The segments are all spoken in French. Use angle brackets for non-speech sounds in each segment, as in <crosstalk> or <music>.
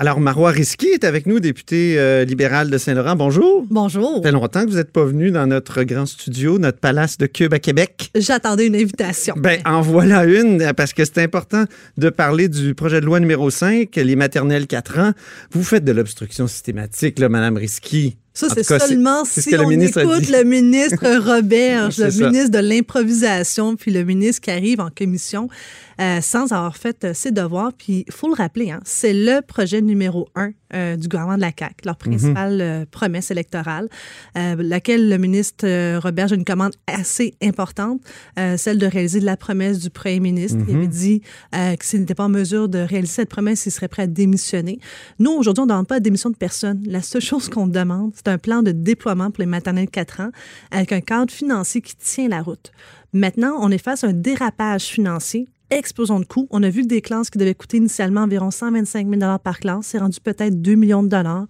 Alors, Marois Risky est avec nous, député euh, libéral de Saint-Laurent. Bonjour. Bonjour. Ça fait longtemps que vous n'êtes pas venu dans notre grand studio, notre palace de Cube à Québec. J'attendais une invitation. Ben, en voilà une, parce que c'est important de parler du projet de loi numéro 5, les maternelles 4 ans. Vous faites de l'obstruction systématique, là, Madame Risky. Ça, c'est seulement si on ministre écoute dit. le ministre <laughs> Robert, le ça. ministre de l'improvisation, puis le ministre qui arrive en commission euh, sans avoir fait euh, ses devoirs. Puis il faut le rappeler, hein, c'est le projet numéro un euh, du gouvernement de la CAQ, leur principale euh, promesse électorale, laquelle le ministre Robert a une commande assez importante, celle de réaliser la promesse du premier ministre. Il avait dit euh, que s'il n'était pas en mesure de réaliser cette promesse, il serait prêt à démissionner. Nous, aujourd'hui, on ne demande pas la démission de personne. La seule chose qu'on demande, c'est un plan de déploiement pour les maternelles 4 ans avec un cadre financier qui tient la route. Maintenant, on est face à un dérapage financier explosion de coûts. On a vu que des classes qui devaient coûter initialement environ 125 000 par classe, c'est rendu peut-être 2 millions de dollars.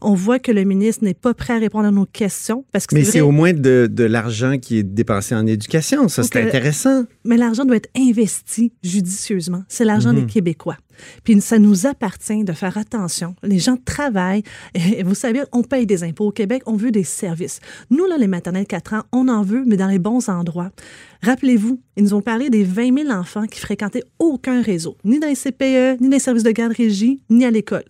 On voit que le ministre n'est pas prêt à répondre à nos questions parce que Mais c'est au moins de, de l'argent qui est dépensé en éducation. Ça, c'est intéressant. mais l'argent doit être investi judicieusement. C'est l'argent Mhm. des Québécois. Puis ça nous appartient de faire attention. Les gens travaillent. Et vous savez, on paye des impôts au Québec, on veut des services. Nous, là, les maternelles 4 ans, on en veut, mais dans les bons endroits. Rappelez-vous, ils nous ont parlé des 20 000 enfants qui fréquentaient aucun réseau, ni dans les CPE, ni dans les services de garde régie, ni à l'école.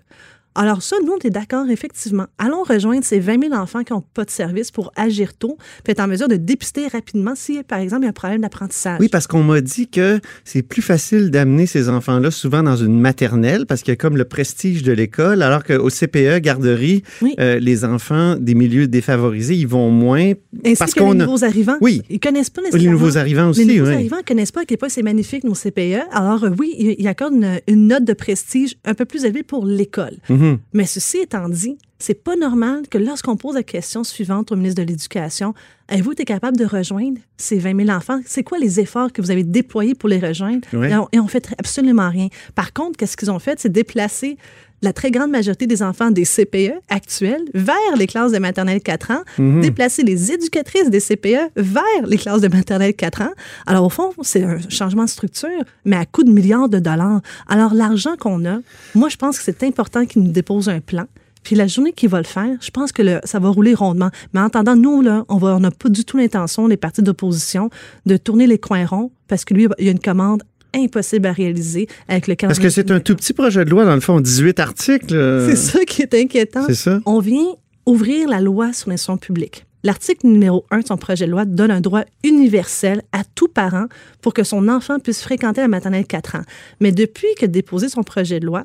Alors ça, nous, on est d'accord, effectivement. Allons rejoindre ces 20 000 enfants qui n'ont pas de service pour agir tôt, puis être en mesure de dépister rapidement si, par exemple, il y a un problème d'apprentissage. Oui, parce qu'on m'a dit que c'est plus facile d'amener ces enfants-là souvent dans une maternelle parce qu'il y a comme le prestige de l'école, alors qu'au CPE, garderie, Oui. euh, les enfants des milieux défavorisés, ils vont moins. Ainsi parce que qu'on les a- nouveaux arrivants. Oui. Ils connaissent pas Les nécessairement. nouveaux arrivants aussi, Les nouveaux oui. arrivants ne connaissent pas à quel point c'est magnifique, nos CPE. Alors, oui, ils accordent une, une note de prestige un peu plus élevée pour l'école. Mhm. Mais ceci étant dit, c'est pas normal que lorsqu'on pose la question suivante au ministre de l'Éducation, avez-vous été capable de rejoindre ces 20 000 enfants? C'est quoi les efforts que vous avez déployés pour les rejoindre? Ouais. Et on, et on fait absolument rien. Par contre, qu'est-ce qu'ils ont fait? C'est déplacer la très grande majorité des enfants des CPE actuels vers les classes de maternelle 4 ans, Mhm. déplacer les éducatrices des CPE vers les classes de maternelle 4 ans. Alors, au fond, c'est un changement de structure, mais à coût de milliards de dollars. Alors, l'argent qu'on a, moi, je pense que c'est important qu'ils nous déposent un plan. Puis la journée qu'il va le faire, je pense que le- ça va rouler rondement. Mais en attendant, nous, là, on n'a pas du tout l'intention, les partis d'opposition, de tourner les coins ronds parce que lui, il y a une commande impossible à réaliser avec le Parce que c'est un tout petit projet de loi, dans le fond, 18 articles. euh, C'est ça qui est inquiétant. C'est ça. On vient ouvrir la loi sur l'instruction publique. L'article numéro 1 de son projet de loi donne un droit universel à tout parent pour que son enfant puisse fréquenter la maternelle 4 ans. Mais depuis que déposé son projet de loi,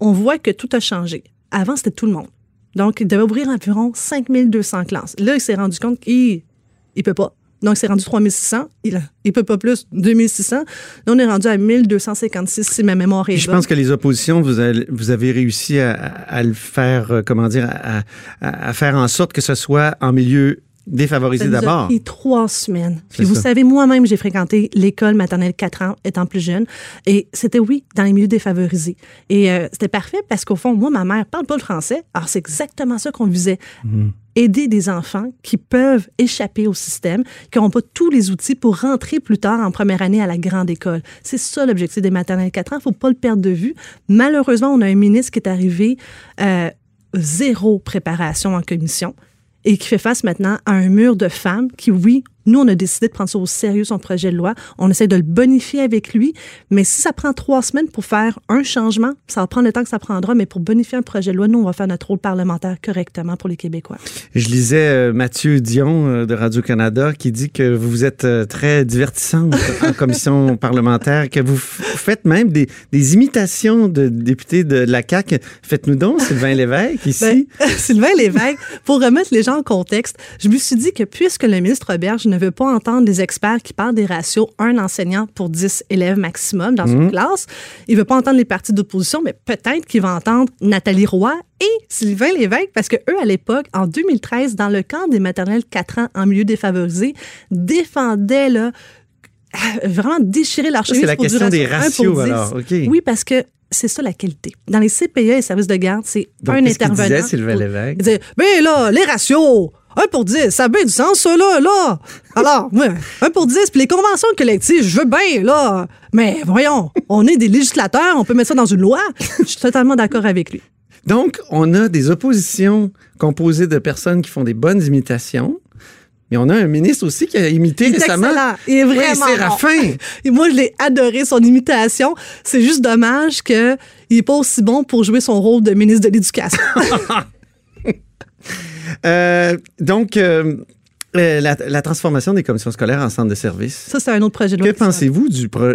on voit que tout a changé. Avant, c'était tout le monde. Donc, il devait ouvrir environ 5200 classes. Là, il s'est rendu compte qu'il ne peut pas. Donc, c'est rendu 3600. Il ne peut pas plus, 2600. Là, on est rendu à 1256, si ma mémoire est Puis je bonne. pense que les oppositions, vous avez, vous avez réussi à, à le faire, euh, comment dire, à, à- à faire en sorte que ce soit en milieu défavorisé Ça d'abord. pris trois semaines. Puis vous ça. savez, moi-même, j'ai fréquenté l'école maternelle 4 ans, étant plus jeune. Et c'était, oui, dans les milieux défavorisés. Et euh, c'était parfait parce qu'au fond, moi, ma mère parle pas le français. Alors, c'est exactement ça qu'on visait. Mhm. Aider des enfants qui peuvent échapper au système, qui n'auront pas tous les outils pour rentrer plus tard en première année à la grande école. C'est ça l'objectif des maternelles 4 ans. Il ne faut pas le perdre de vue. Malheureusement, on a un ministre qui est arrivé euh, zéro préparation en commission et qui fait face maintenant à un mur de femmes qui, oui, nous, on a décidé de prendre ça au sérieux, son projet de loi. On essaie de le bonifier avec lui. Mais si ça prend trois semaines pour faire un changement, ça va prendre le temps que ça prendra. Mais pour bonifier un projet de loi, nous, on va faire notre rôle parlementaire correctement pour les Québécois. Je lisais euh, Mathieu Dion euh, de Radio-Canada qui dit que vous êtes euh, très divertissante en <laughs> commission parlementaire, que vous faites même des, des imitations de députés de la CAQ. Faites-nous donc, Sylvain Lévesque, <laughs> ici. Ben, <laughs> Sylvain Lévesque, pour remettre les gens en contexte, je me suis dit que puisque le ministre Roberge ne veut pas entendre des experts qui parlent des ratios un enseignant pour 10 élèves maximum dans une classe, il veut pas entendre les partis d'opposition, mais peut-être qu'il va entendre Nathalie Roy et Sylvain Lévesque, parce que eux, à l'époque, en 2013, dans le camp des maternelles 4 ans en milieu défavorisé, défendaient là, euh, vraiment déchirer Ça, l'archiviste c'est la pour question des ratio ratios, 10. alors. OK. Oui, parce que c'est ça la qualité. Dans les CPE et services de garde, c'est un intervenant. disait, Sylvain Lévesque? Il disait, ben là, les ratios, 1 pour 10, ça a bien du sens, ça, là, là. Alors, ouais, 1 pour 10, puis les conventions collectives, je veux bien, là. Mais voyons, on est des législateurs, on peut mettre ça dans une loi. Je suis totalement d'accord avec lui. Donc, on a des oppositions composées de personnes qui font des bonnes imitations. Mais on a un ministre aussi qui a imité Il est récemment. excellent. Il est Oui, vraiment bon. Et <laughs> moi, je l'ai adoré, son imitation. C'est juste dommage qu'il n'est pas aussi bon pour jouer son rôle de ministre de l'Éducation. <laughs> Euh, donc, euh, euh, la, la transformation des commissions scolaires en centres de services. Ça, c'est un autre projet de Que loi. pensez-vous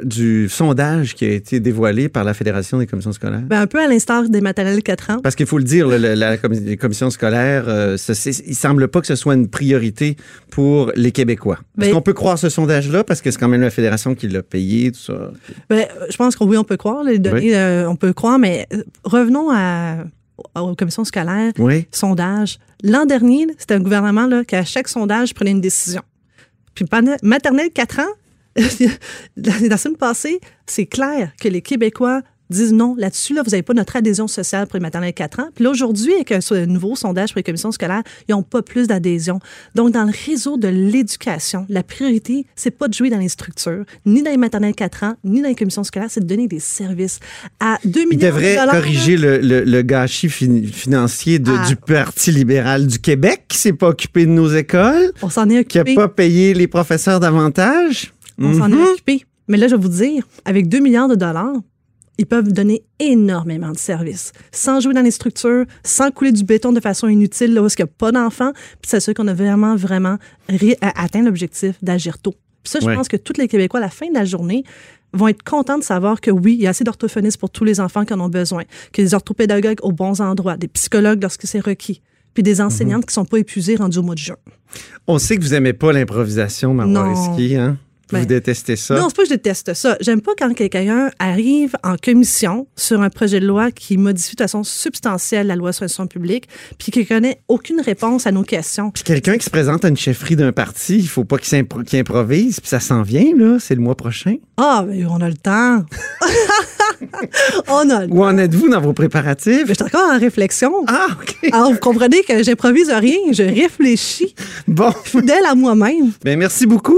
du, sondage qui a été dévoilé par la Fédération des commissions scolaires? Ben, un peu à l'instar des maternelles 4 ans. Parce qu'il faut le dire, le- la, les commissions scolaires, euh, ça, il semble pas que ce soit une priorité pour les Québécois. Est-ce Mais- qu'on peut croire ce sondage-là? Parce que c'est quand même la Fédération qui l'a payé, tout ça. Ben, je pense que oui, on peut croire. Les données, Oui. euh, on peut croire, mais revenons à, aux commissions scolaires. Oui. L'an dernier, c'était un gouvernement là, qui, à chaque sondage, prenait une décision. Puis maternelle 4 ans, <laughs> la semaine passée, c'est clair que les Québécois disent non là-dessus. Là, vous n'avez pas notre adhésion sociale pour les maternelles 4 ans. Puis là, aujourd'hui, avec un so- nouveau sondage pour les commissions scolaires, ils n'ont pas plus d'adhésion. Donc, dans le réseau de l'éducation, la priorité, c'est pas de jouer dans les structures, ni dans les maternelles 4 ans, ni dans les commissions scolaires, c'est de donner des services à 2 millions Il devrait de dollars. là. corriger le, le- le gâchis fin- financier de- Ah. du Parti libéral du Québec qui s'est pas occupé de nos écoles, On s'en est qui a occupé. pas payé les professeurs davantage. On s'en Mhm. est occupé. Mais là, je vais vous dire, avec 2 milliards de dollars, ils peuvent donner énormément de services, sans jouer dans les structures, sans couler du béton de façon inutile, là où il n'y a pas d'enfants, puis s'assurer qu'on a vraiment, vraiment atteint l'objectif d'agir tôt. Puis ça, je Ouais. pense que tous les Québécois, à la fin de la journée, vont être contents de savoir que oui, il y a assez d'orthophonistes pour tous les enfants qui en ont besoin, a des orthopédagogues aux bons endroits, des psychologues lorsque c'est requis, puis des enseignantes qui ne sont pas épuisées rendues au mois de juin. On sait que vous aimez pas l'improvisation, Marois Non. Risky, hein? Vous Ben, détestez ça? Non, c'est pas que je déteste ça. J'aime pas quand quelqu'un arrive en commission sur un projet de loi qui modifie de façon substantielle la loi sur l'instruction publique, puis qui connaît aucune réponse à nos questions. Puis quelqu'un qui se présente à une chefferie d'un parti, il faut pas qu'il s'impro- qu'il improvise, puis ça s'en vient, là, c'est le mois prochain. Ah, mais on a le temps. <laughs> on a le temps. Où en êtes-vous dans vos préparatifs? Mais je suis encore en réflexion. Ah, OK. Alors, vous comprenez que j'improvise rien, je réfléchis, Bon, fidèle à moi-même. ben merci beaucoup.